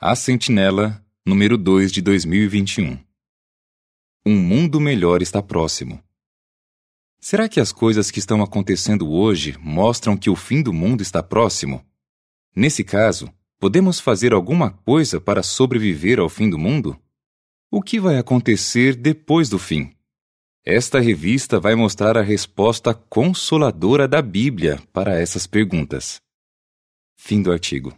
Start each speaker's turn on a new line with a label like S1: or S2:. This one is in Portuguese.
S1: A Sentinela, número 2 de 2021. Um mundo melhor está próximo. Será que as coisas que estão acontecendo hoje mostram que o fim do mundo está próximo? Nesse caso, podemos fazer alguma coisa para sobreviver ao fim do mundo? O que vai acontecer depois do fim? Esta revista vai mostrar a resposta consoladora da Bíblia para essas perguntas. Fim do artigo.